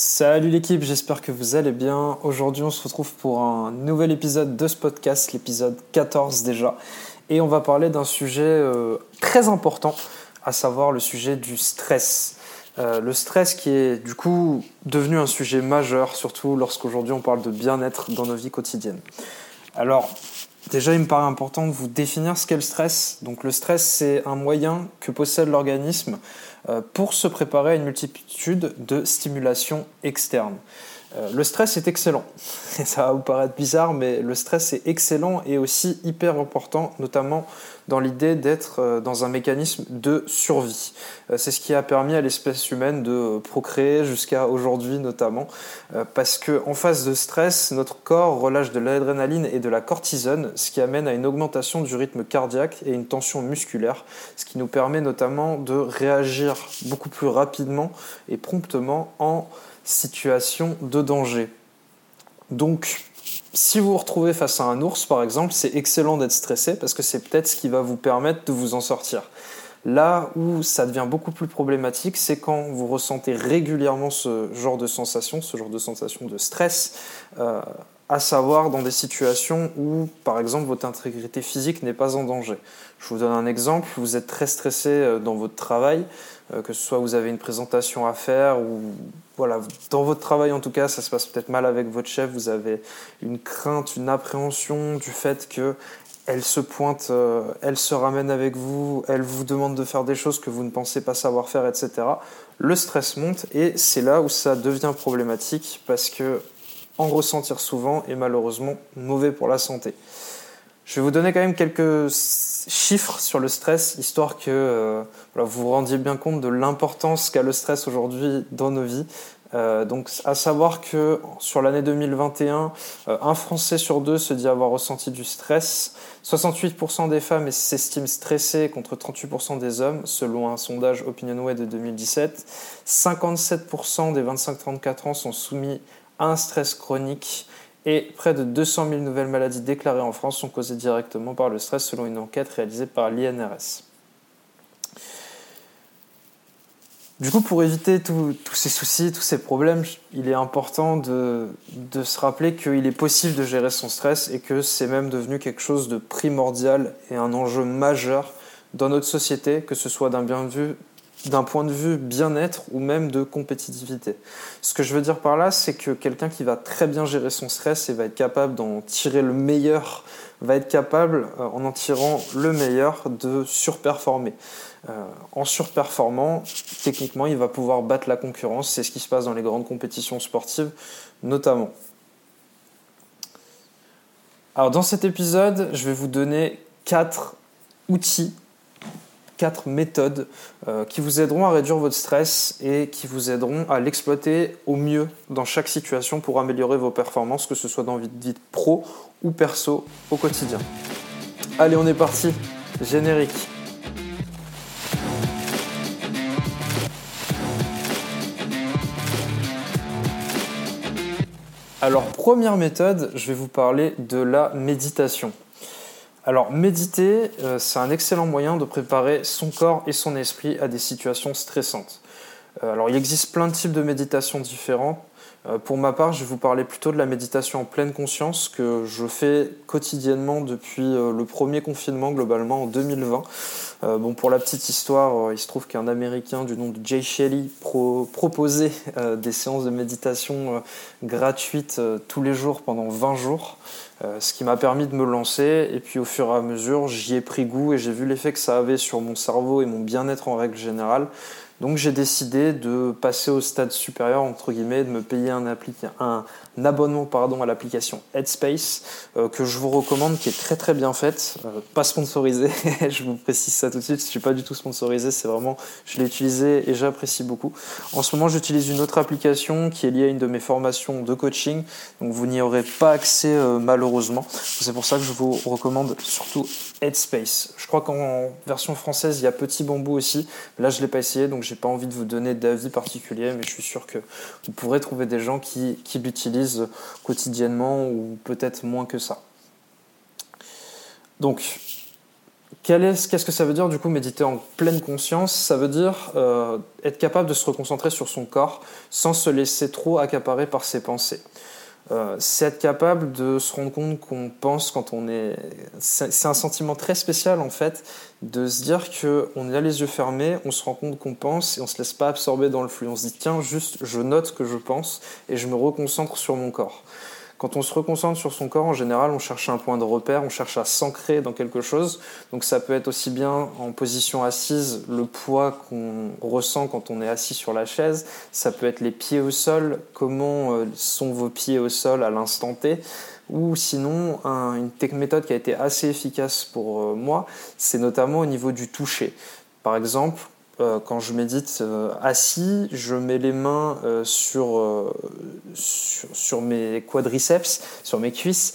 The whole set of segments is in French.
Salut l'équipe, j'espère que vous allez bien. Aujourd'hui, on se retrouve pour un nouvel épisode de ce podcast, l'épisode 14 déjà. Et on va parler d'un sujet euh, très important, à savoir le sujet du stress. Euh, le stress qui est du coup devenu un sujet majeur, surtout lorsqu'aujourd'hui on parle de bien-être dans nos vies quotidiennes. Alors, déjà, il me paraît important de vous définir ce qu'est le stress. Donc, le stress, c'est un moyen que possède l'organisme euh, pour se préparer à une multitude de stimulations externes. Euh, le stress est excellent. ça va vous paraître bizarre, mais le stress est excellent et aussi hyper important, notamment dans l'idée d'être euh, dans un mécanisme de survie. Euh, c'est ce qui a permis à l'espèce humaine de procréer jusqu'à aujourd'hui notamment, parce que en face de stress, notre corps relâche de l'adrénaline et de la cortisone, ce qui amène à une augmentation du rythme cardiaque et une tension musculaire, ce qui nous permet notamment de réagir beaucoup plus rapidement et promptement en situation de danger. Donc, si vous vous retrouvez face à un ours, par exemple, c'est excellent d'être stressé parce que c'est peut-être ce qui va vous permettre de vous en sortir. Là où ça devient beaucoup plus problématique, c'est quand vous ressentez régulièrement ce genre de sensation, ce genre de sensation de stress, euh, à savoir dans des situations où, par exemple, votre intégrité physique n'est pas en danger. Je vous donne un exemple, vous êtes très stressé euh, dans votre travail, que ce soit vous avez une présentation à faire ou voilà, dans votre travail en tout cas, ça se passe peut-être mal avec votre chef, vous avez une crainte, une appréhension du fait que elle se pointe, euh, elle se ramène avec vous, elle vous demande de faire des choses que vous ne pensez pas savoir faire, etc. Le stress monte et c'est là où ça devient problématique parce que en ressentir souvent est malheureusement mauvais pour la santé. Je vais vous donner quand même quelques chiffres sur le stress, histoire que euh, vous vous rendiez bien compte de l'importance qu'a le stress aujourd'hui dans nos vies. Euh, donc, à savoir que sur l'année 2021, euh, un Français sur deux se dit avoir ressenti du stress. 68% des femmes s'estiment stressées contre 38% des hommes, selon un sondage OpinionWay de 2017. 57% des 25-34 ans sont soumis un stress chronique et près de 200 000 nouvelles maladies déclarées en France sont causées directement par le stress selon une enquête réalisée par l'INRS. Du coup, pour éviter tous ces soucis, tous ces problèmes, il est important de, de se rappeler qu'il est possible de gérer son stress et que c'est même devenu quelque chose de primordial et un enjeu majeur dans notre société, que ce soit d'un bien vu d'un point de vue bien-être ou même de compétitivité. Ce que je veux dire par là, c'est que quelqu'un qui va très bien gérer son stress et va être capable d'en tirer le meilleur, va être capable, euh, en en tirant le meilleur, de surperformer. Euh, en surperformant, techniquement, il va pouvoir battre la concurrence. C'est ce qui se passe dans les grandes compétitions sportives, notamment. Alors, dans cet épisode, je vais vous donner quatre outils quatre méthodes euh, qui vous aideront à réduire votre stress et qui vous aideront à l'exploiter au mieux dans chaque situation pour améliorer vos performances, que ce soit dans votre vie pro ou perso au quotidien. Allez, on est parti. Générique. Alors, première méthode, je vais vous parler de la méditation. Alors, méditer, euh, c'est un excellent moyen de préparer son corps et son esprit à des situations stressantes. Euh, alors, il existe plein de types de méditation différents. Euh, pour ma part, je vais vous parler plutôt de la méditation en pleine conscience que je fais quotidiennement depuis le premier confinement, globalement en 2020. bon, pour la petite histoire, il se trouve qu'un Américain du nom de Jay Shelley proposait des séances de méditation gratuites tous les jours pendant 20 jours. Euh, ce qui m'a permis de me lancer. Et puis au fur et à mesure, j'y ai pris goût et j'ai vu l'effet que ça avait sur mon cerveau et mon bien-être en règle générale. Donc j'ai décidé de passer au stade supérieur, entre guillemets, de me payer un, un abonnement pardon, à l'application Headspace, euh, que je vous recommande, qui est très très bien faite, euh, pas sponsorisée, je vous précise ça tout de suite, je suis pas du tout sponsorisé, c'est vraiment, je l'ai utilisé et j'apprécie beaucoup. En ce moment, j'utilise une autre application qui est liée à une de mes formations de coaching, donc vous n'y aurez pas accès euh, malheureusement. C'est pour ça que je vous recommande surtout Headspace. Je crois qu'en version française, il y a Petit Bambou aussi, là je l'ai pas essayé, donc j'ai pas envie de vous donner d'avis particulier, mais je suis sûr que vous pourrez trouver des gens qui, l'utilisent quotidiennement ou peut-être moins que ça. Donc, Qu'est-ce que ça veut dire du coup méditer en pleine conscience? Ça veut dire euh, être capable de se reconcentrer sur son corps sans se laisser trop accaparer par ses pensées. Euh, c'est être capable de se rendre compte qu'on pense quand on est. C'est un sentiment très spécial en fait, de se dire qu'on a les yeux fermés, on se rend compte qu'on pense et on se laisse pas absorber dans le flux. On se dit tiens, juste je note que je pense et je me reconcentre sur mon corps. Quand on se reconcentre sur son corps, en général, on cherche un point de repère, on cherche à s'ancrer dans quelque chose. Donc ça peut être aussi bien en position assise, le poids qu'on ressent quand on est assis sur la chaise. Ça peut être les pieds au sol, comment euh, sont vos pieds au sol à l'instant T. Ou sinon, une méthode qui a été assez efficace pour euh, moi, c'est notamment au niveau du toucher. Par exemple, euh, quand je médite euh, assis, je mets les mains euh, sur, sur, mes quadriceps, sur mes cuisses.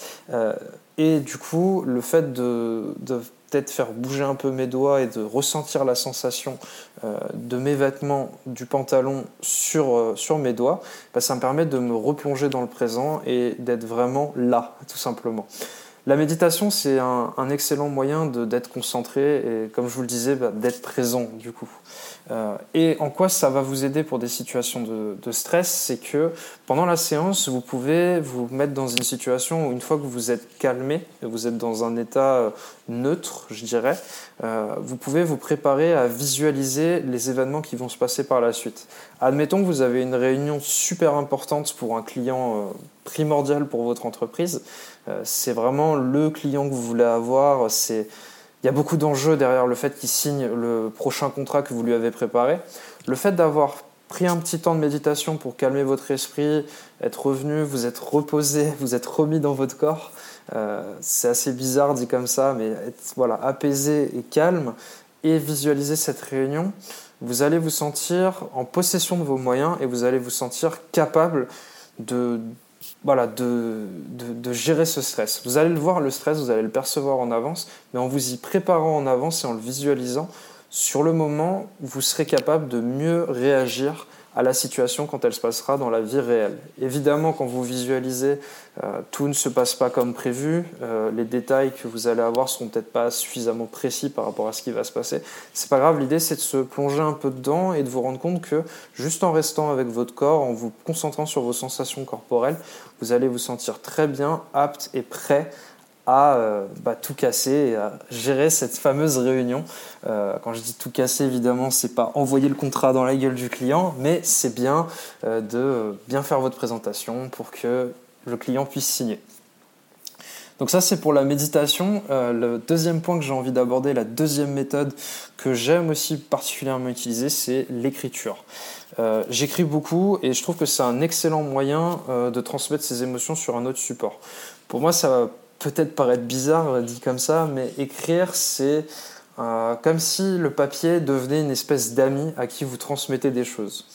et du coup, le fait de, peut-être faire bouger un peu mes doigts et de ressentir la sensation de mes vêtements, du pantalon sur, sur mes doigts, bah, ça me permet de me replonger dans le présent et d'être vraiment là, tout simplement. La méditation, c'est un, excellent moyen d'être concentré et, comme je vous le disais, bah, d'être présent du coup. Euh, et en quoi ça va vous aider pour des situations de, stress C'est que pendant la séance, vous pouvez vous mettre dans une situation où une fois que vous êtes calmé, vous êtes dans un état euh, neutre, je dirais, euh, vous pouvez vous préparer à visualiser les événements qui vont se passer par la suite. Admettons que vous avez une réunion super importante pour un client primordial pour votre entreprise. Euh, c'est vraiment le client que vous voulez avoir. C'est il y a beaucoup d'enjeux derrière le fait qu'il signe le prochain contrat que vous lui avez préparé. Le fait d'avoir pris un petit temps de méditation pour calmer votre esprit, être revenu, vous être reposé, vous être remis dans votre corps, euh, c'est assez bizarre dit comme ça, mais être voilà, apaisé et calme et visualiser cette réunion, vous allez vous sentir en possession de vos moyens et vous allez vous sentir capable de, voilà, de, de, gérer ce stress. Vous allez le voir, le stress, vous allez le percevoir en avance, mais en vous y préparant en avance et en le visualisant, sur le moment, vous serez capable de mieux réagir à la situation quand elle se passera dans la vie réelle. Évidemment, quand vous visualisez, euh, tout ne se passe pas comme prévu. Euh, les détails que vous allez avoir seront peut-être pas suffisamment précis par rapport à ce qui va se passer. C'est pas grave. L'idée, c'est de se plonger un peu dedans et de vous rendre compte que juste en restant avec votre corps, en vous concentrant sur vos sensations corporelles, vous allez vous sentir très bien, apte et prêt à euh, bah, tout casser et à gérer cette fameuse réunion. Euh, quand je dis tout casser, évidemment, c'est pas envoyer le contrat dans la gueule du client, mais c'est bien euh, de bien faire votre présentation pour que le client puisse signer. Donc ça c'est pour la méditation. le deuxième point que j'ai envie d'aborder, la deuxième méthode que j'aime aussi particulièrement utiliser, c'est l'écriture. J'écris beaucoup et je trouve que c'est un excellent moyen de transmettre ses émotions sur un autre support. Pour moi, ça peut-être paraître bizarre dit comme ça, mais écrire, c'est euh, comme si le papier devenait une espèce d'ami à qui vous transmettez des choses.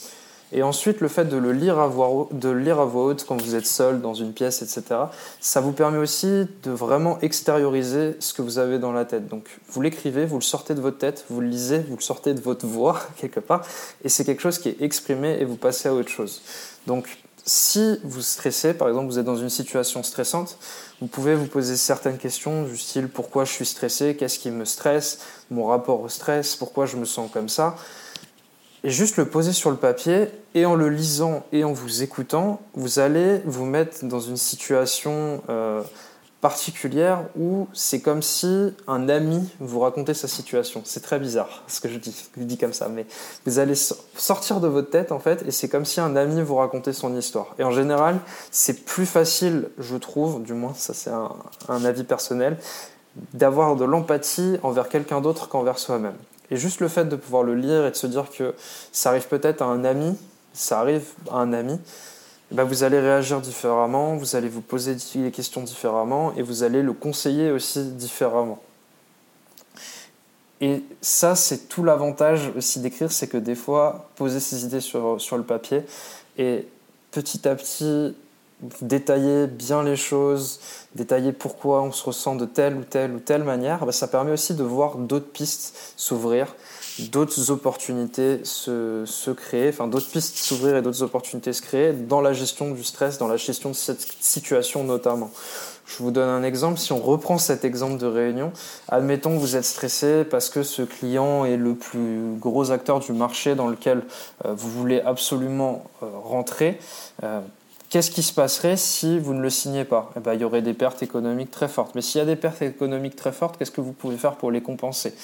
Et ensuite, le fait de le lire à voix, de lire à voix haute quand vous êtes seul dans une pièce, etc., ça vous permet aussi de vraiment extérioriser ce que vous avez dans la tête. Donc, vous l'écrivez, vous le sortez de votre tête, vous le lisez, vous le sortez de votre voix, quelque part, et c'est quelque chose qui est exprimé et vous passez à autre chose. Donc, si vous stressez, par exemple, vous êtes dans une situation stressante, vous pouvez vous poser certaines questions du style pourquoi je suis stressé, qu'est-ce qui me stresse, mon rapport au stress, pourquoi je me sens comme ça. Et juste le poser sur le papier et en le lisant et en vous écoutant, vous allez vous mettre dans une situation euh, particulière où c'est comme si un ami vous racontait sa situation. C'est très bizarre ce que je dis, je dis comme ça, mais vous allez sortir de votre tête en fait et c'est comme si un ami vous racontait son histoire. Et en général, c'est plus facile, je trouve, du moins ça c'est un, un avis personnel, d'avoir de l'empathie envers quelqu'un d'autre qu'envers soi-même. Et juste le fait de pouvoir le lire et de se dire que ça arrive peut-être à un ami, ça arrive à un ami, bah, vous allez réagir différemment, vous allez vous poser des questions différemment et vous allez le conseiller aussi différemment. Et ça, c'est tout l'avantage aussi d'écrire, c'est que des fois, poser ses idées sur, sur le papier et petit à petit détailler bien les choses, détailler pourquoi on se ressent de telle ou telle ou telle manière, bah, ça permet aussi de voir d'autres pistes s'ouvrir, d'autres opportunités se, se, créer, enfin d'autres pistes s'ouvrir et d'autres opportunités se créer dans la gestion du stress, dans la gestion de cette situation notamment. Je vous donne un exemple. Si on reprend cet exemple de réunion, admettons que vous êtes stressé parce que ce client est le plus gros acteur du marché dans lequel euh, vous voulez absolument euh, rentrer. Euh, qu'est-ce qui se passerait si vous ne le signez pas? Eh ben, Il y aurait des pertes économiques très fortes. Mais s'il y a des pertes économiques très fortes, qu'est-ce que vous pouvez faire pour les compenser?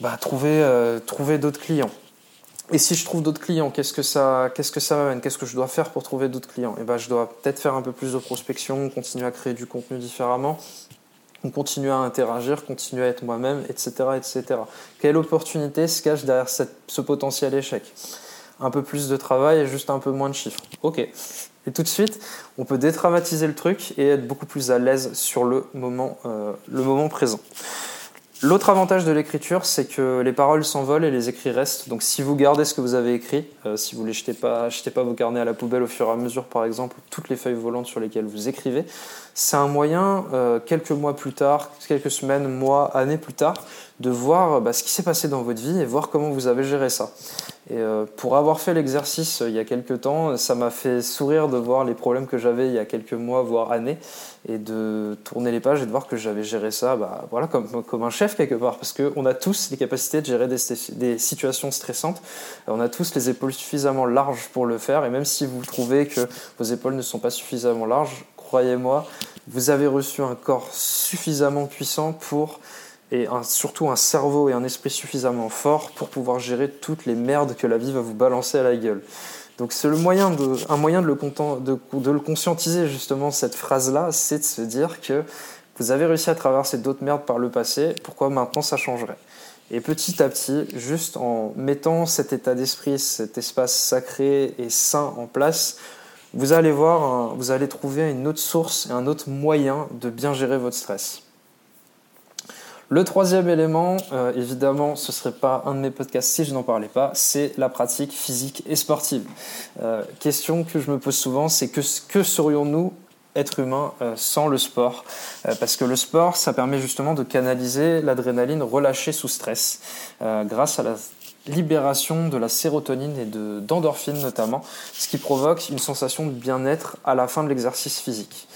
Bah, trouver, trouver d'autres clients. Et si je trouve d'autres clients, qu'est-ce que ça, qu'est-ce que ça m'amène? Qu'est-ce que je dois faire pour trouver d'autres clients? Et eh ben, je dois peut-être faire un peu plus de prospection, continuer à créer du contenu différemment, continuer à interagir, continuer à être moi-même, etc., etc. Quelle opportunité se cache derrière ce potentiel échec? Un peu plus de travail et juste un peu moins de chiffres. Ok. Et tout de suite, on peut détraumatiser le truc et être beaucoup plus à l'aise sur le moment, euh, le moment présent. L'autre avantage de l'écriture, c'est que les paroles s'envolent et les écrits restent. Donc si vous gardez ce que vous avez écrit, euh, si vous ne jetez pas, jetez pas vos carnets à la poubelle au fur et à mesure, par exemple, toutes les feuilles volantes sur lesquelles vous écrivez, c'est un moyen, euh, quelques mois plus tard, quelques semaines, mois, années plus tard, de voir bah, ce qui s'est passé dans votre vie et voir comment vous avez géré ça. Et euh, pour avoir fait l'exercice il y a quelques temps, ça m'a fait sourire de voir les problèmes que j'avais il y a quelques mois, voire années, et de tourner les pages et de voir que j'avais géré ça bah, voilà, comme, un chef quelque part, parce qu'on a tous les capacités de gérer des, situations stressantes, on a tous les épaules suffisamment larges pour le faire, et même si vous trouvez que vos épaules ne sont pas suffisamment larges, croyez-moi, vous avez reçu un corps suffisamment puissant pour et surtout un cerveau et un esprit suffisamment fort pour pouvoir gérer toutes les merdes que la vie va vous balancer à la gueule. Donc c'est le moyen de, un moyen de le, de, de le conscientiser justement cette phrase-là, c'est de se dire que vous avez réussi à traverser d'autres merdes par le passé, pourquoi maintenant ça changerait? Et petit à petit, juste en mettant cet état d'esprit, cet espace sacré et sain en place, vous allez voir, vous allez trouver une autre source et un autre moyen de bien gérer votre stress. Le troisième élément, euh, évidemment, ce ne serait pas un de mes podcasts si je n'en parlais pas, c'est la pratique physique et sportive. Euh, question que je me pose souvent, c'est que, que serions-nous être humains euh, sans le sport? Parce que le sport, ça permet justement de canaliser l'adrénaline relâchée sous stress grâce à la libération de la sérotonine et d'endorphine notamment, ce qui provoque une sensation de bien-être à la fin de l'exercice physique.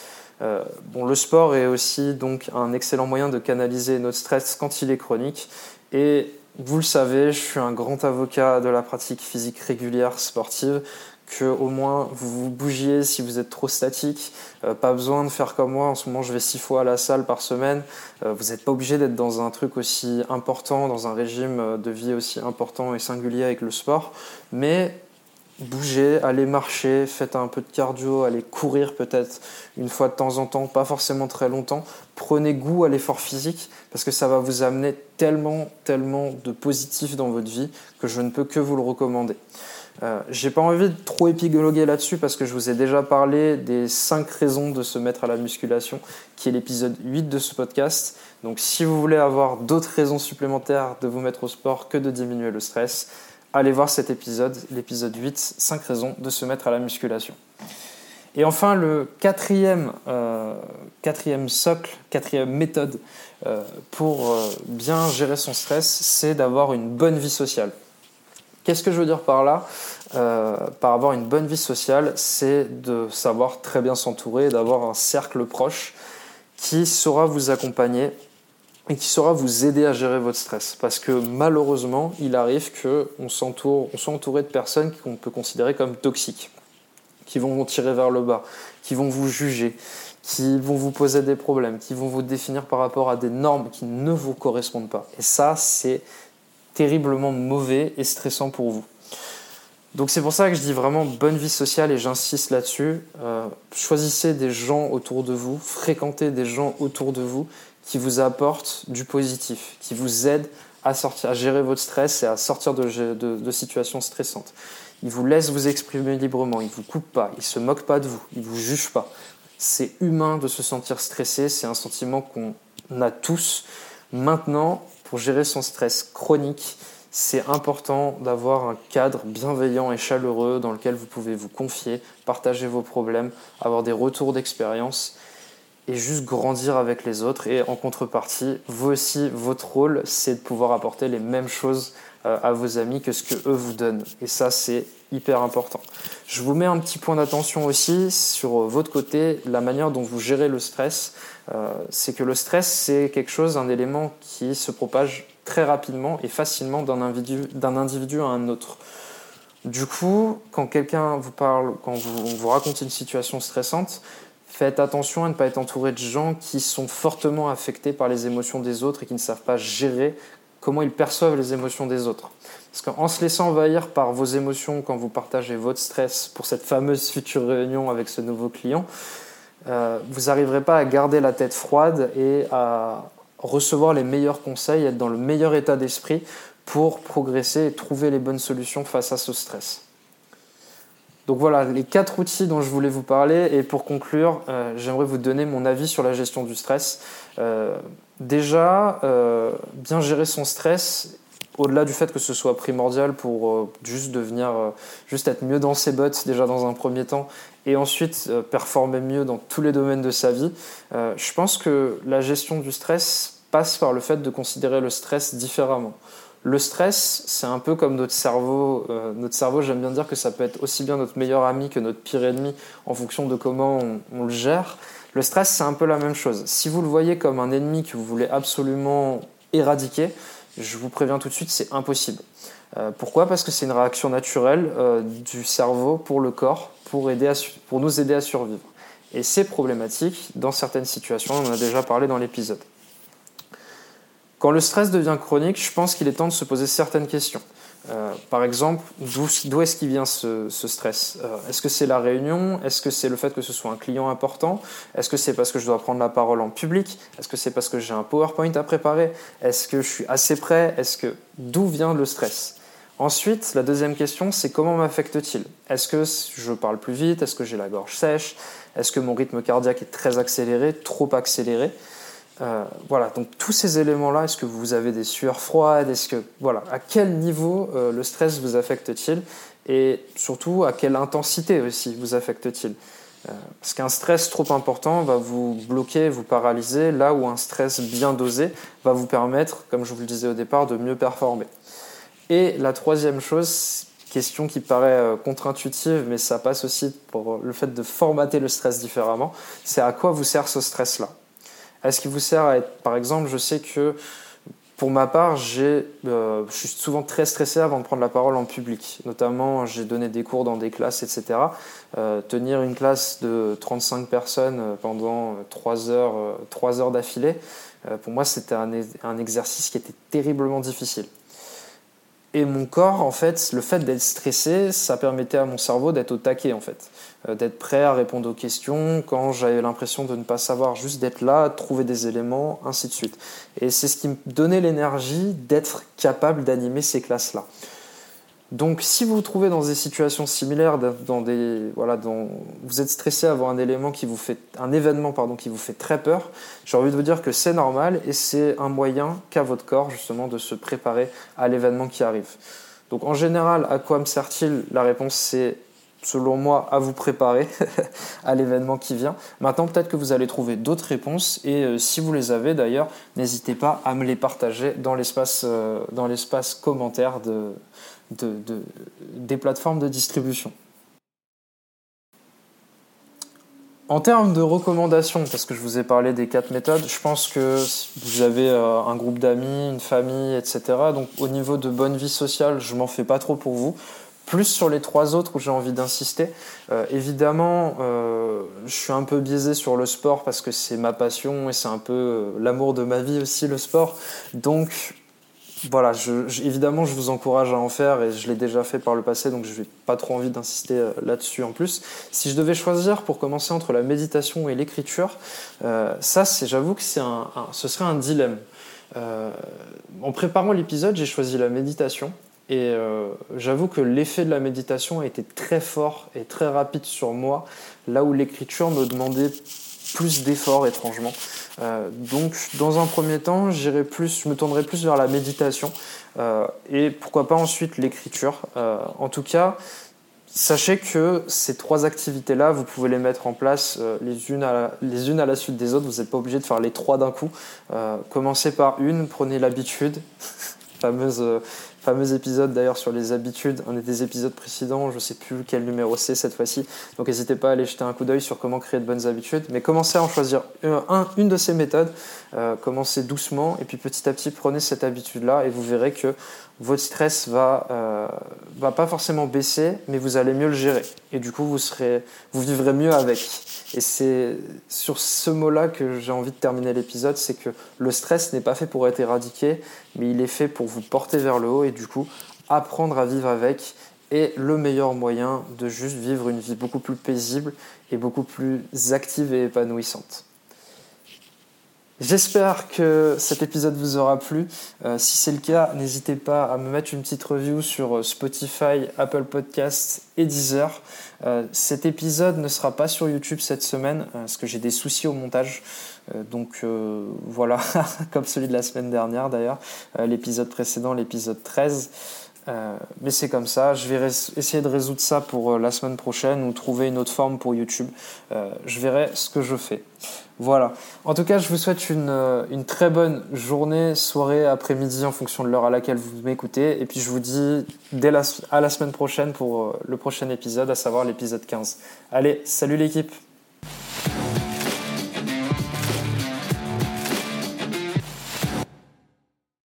Euh, bon, le sport est aussi donc un excellent moyen de canaliser notre stress quand il est chronique. Et vous le savez, je suis un grand avocat de la pratique physique régulière sportive que au moins vous vous bougiez si vous êtes trop statique. Euh, pas besoin de faire comme moi. En ce moment, je vais six fois à la salle par semaine. Euh, vous n'êtes pas obligé d'être dans un truc aussi important, dans un régime de vie aussi important et singulier avec le sport. Mais bougez, allez marcher, faites un peu de cardio, allez courir peut-être une fois de temps en temps, pas forcément très longtemps. Prenez goût à l'effort physique parce que ça va vous amener tellement, tellement de positif dans votre vie que je ne peux que vous le recommander. Euh, J'ai pas envie de trop épigologuer là-dessus parce que je vous ai déjà parlé des 5 raisons de se mettre à la musculation, qui est l'épisode 8 de ce podcast. Donc si vous voulez avoir d'autres raisons supplémentaires de vous mettre au sport que de diminuer le stress, allez voir cet épisode, l'épisode 8, 5 raisons de se mettre à la musculation. Et enfin, le quatrième, euh, socle, quatrième méthode euh, pour euh, bien gérer son stress, c'est d'avoir une bonne vie sociale. Qu'est-ce que je veux dire par là? Par avoir une bonne vie sociale, c'est de savoir très bien s'entourer, d'avoir un cercle proche qui saura vous accompagner et qui saura vous aider à gérer votre stress. Parce que malheureusement, il arrive qu'on on soit entouré de personnes qu'on peut considérer comme toxiques, qui vont vous tirer vers le bas, qui vont vous juger, qui vont vous poser des problèmes, qui vont vous définir par rapport à des normes qui ne vous correspondent pas. Et ça, c'est terriblement mauvais et stressant pour vous. Donc c'est pour ça que je dis vraiment bonne vie sociale et j'insiste là-dessus. Euh, choisissez des gens autour de vous, fréquentez des gens autour de vous qui vous apporte du positif, qui vous aide à, sortir, à gérer votre stress et à sortir de, de, situations stressantes. Il vous laisse vous exprimer librement, il ne vous coupe pas, il ne se moque pas de vous, il ne vous juge pas. C'est humain de se sentir stressé, c'est un sentiment qu'on a tous. Maintenant, pour gérer son stress chronique, c'est important d'avoir un cadre bienveillant et chaleureux dans lequel vous pouvez vous confier, partager vos problèmes, avoir des retours d'expérience et juste grandir avec les autres. Et en contrepartie, vous aussi, votre rôle, c'est de pouvoir apporter les mêmes choses euh, à vos amis que ce que eux vous donnent. Et ça, c'est hyper important. Je vous mets un petit point d'attention aussi sur votre côté, la manière dont vous gérez le stress. Euh, c'est que le stress, c'est quelque chose, un élément qui se propage très rapidement et facilement d'un individu, à un autre. Du coup, quand quelqu'un vous parle, quand vous, vous raconte une situation stressante, faites attention à ne pas être entouré de gens qui sont fortement affectés par les émotions des autres et qui ne savent pas gérer comment ils perçoivent les émotions des autres. Parce qu'en se laissant envahir par vos émotions quand vous partagez votre stress pour cette fameuse future réunion avec ce nouveau client, euh, vous n'arriverez pas à garder la tête froide et à recevoir les meilleurs conseils, être dans le meilleur état d'esprit pour progresser et trouver les bonnes solutions face à ce stress. Donc voilà les quatre outils dont je voulais vous parler. Et pour conclure, euh, j'aimerais vous donner mon avis sur la gestion du stress. Euh, déjà, euh, bien gérer son stress, au-delà du fait que ce soit primordial pour juste devenir, juste être mieux dans ses bottes déjà dans un premier temps, et ensuite performer mieux dans tous les domaines de sa vie. je pense que la gestion du stress passe par le fait de considérer le stress différemment. Le stress, c'est un peu comme notre cerveau. Euh, notre cerveau, j'aime bien dire que ça peut être aussi bien notre meilleur ami que notre pire ennemi en fonction de comment on, le gère. Le stress, c'est un peu la même chose. Si vous le voyez comme un ennemi que vous voulez absolument éradiquer, je vous préviens tout de suite, c'est impossible. Euh, pourquoi? Parce que c'est une réaction naturelle euh, du cerveau pour le corps pour, aider pour nous aider à survivre. Et c'est problématique dans certaines situations, on en a déjà parlé dans l'épisode. Quand le stress devient chronique, je pense qu'il est temps de se poser certaines questions. Euh, par exemple, d'où est-ce qu'il vient ce, stress? Euh, Est-ce que c'est la réunion? Est-ce que c'est le fait que ce soit un client important? Est-ce que c'est parce que je dois prendre la parole en public? Est-ce que c'est parce que j'ai un PowerPoint à préparer? Est-ce que je suis assez prêt? Est-ce que d'où vient le stress? Ensuite, la deuxième question, c'est comment m'affecte-t-il? Est-ce que je parle plus vite? Est-ce que j'ai la gorge sèche? Est-ce que mon rythme cardiaque est très accéléré, trop accéléré? Euh, voilà, donc tous ces éléments-là, est-ce que vous avez des sueurs froides? Est-ce que voilà, à quel niveau euh, le stress vous affecte-t-il? Et surtout, à quelle intensité aussi vous affecte-t-il? Euh, Parce qu'un stress trop important va vous bloquer, vous paralyser, là où un stress bien dosé va vous permettre, comme je vous le disais au départ, de mieux performer. Et la troisième chose, question qui paraît contre-intuitive, mais ça passe aussi pour le fait de formater le stress différemment, c'est à quoi vous sert ce stress-là? Est-ce qu'il vous sert à être, par exemple, je sais que pour ma part, j'ai, euh, je suis souvent très stressé avant de prendre la parole en public. Notamment, j'ai donné des cours dans des classes, etc. Euh, tenir une classe de 35 personnes euh, pendant 3 heures, 3 heures d'affilée, pour moi, c'était un, un exercice qui était terriblement difficile. Et mon corps, en fait, le fait d'être stressé, ça permettait à mon cerveau d'être au taquet, en fait. Euh, d'être prêt à répondre aux questions quand j'avais l'impression de ne pas savoir, juste d'être là, trouver des éléments, ainsi de suite. Et c'est ce qui me donnait l'énergie d'être capable d'animer ces classes-là. Donc, si vous vous trouvez dans des situations similaires, dans des, voilà, vous êtes stressé à avoir un élément qui vous fait, un événement pardon, qui vous fait très peur, j'ai envie de vous dire que c'est normal et c'est un moyen qu'a votre corps justement de se préparer à l'événement qui arrive. Donc, en général, à quoi me sert-il? La réponse c'est selon moi, à vous préparer à l'événement qui vient. Maintenant, peut-être que vous allez trouver d'autres réponses et euh, si vous les avez d'ailleurs, n'hésitez pas à me les partager dans l'espace euh, dans l'espace commentaire de, des plateformes de distribution. En termes de recommandations, parce que je vous ai parlé des quatre méthodes, je pense que vous avez euh, un groupe d'amis, une famille, etc. Donc au niveau de bonne vie sociale, je m'en fais pas trop pour vous. Plus sur les trois autres où j'ai envie d'insister. Euh, évidemment, euh, je suis un peu biaisé sur le sport parce que c'est ma passion et c'est un peu l'amour de ma vie aussi, le sport. Donc voilà, évidemment, je vous encourage à en faire et je l'ai déjà fait par le passé, donc je n'ai pas trop envie d'insister euh, là-dessus en plus. Si je devais choisir pour commencer entre la méditation et l'écriture, euh, ça, j'avoue que un, ce serait un dilemme. Euh, en préparant l'épisode, j'ai choisi la méditation et j'avoue que l'effet de la méditation a été très fort et très rapide sur moi, là où l'écriture me demandait plus d'efforts étrangement. donc dans un premier temps, plus, je me tournerai plus vers la méditation et pourquoi pas ensuite l'écriture. en tout cas, Sachez que ces trois activités-là, vous pouvez les mettre en place euh, les, unes à la, les unes à la suite des autres. Vous n'êtes pas obligé de faire les trois d'un coup. Euh, commencez par une, prenez l'habitude. fameuse, euh, fameux épisode d'ailleurs sur les habitudes, un des épisodes précédents, je ne sais plus quel numéro c'est cette fois-ci, donc n'hésitez pas à aller jeter un coup d'œil sur comment créer de bonnes habitudes, mais commencez à en choisir un, une de ces méthodes, euh, commencez doucement, et puis petit à petit prenez cette habitude-là, et vous verrez que votre stress va, euh, va pas forcément baisser, mais vous allez mieux le gérer, et du coup vous, serez, vous vivrez mieux avec. Et c'est sur ce mot-là que j'ai envie de terminer l'épisode, c'est que le stress n'est pas fait pour être éradiqué, mais il est fait pour vous porter vers le haut et du coup apprendre à vivre avec est le meilleur moyen de juste vivre une vie beaucoup plus paisible et beaucoup plus active et épanouissante. J'espère que cet épisode vous aura plu. Euh, si c'est le cas, n'hésitez pas à me mettre une petite review sur euh, Spotify, Apple Podcasts et Deezer. Euh, cet épisode ne sera pas sur YouTube cette semaine parce que j'ai des soucis au montage. donc voilà, comme celui de la semaine dernière d'ailleurs, l'épisode précédent, l'épisode 13. Mais c'est comme ça, je vais essayer de résoudre ça pour la semaine prochaine ou trouver une autre forme pour YouTube. je verrai ce que je fais. Voilà. En tout cas, je vous souhaite une, euh, très bonne journée, soirée, après-midi en fonction de l'heure à laquelle vous m'écoutez. Et puis je vous dis à la semaine prochaine pour euh, le prochain épisode, à savoir l'épisode 15. Allez, salut l'équipe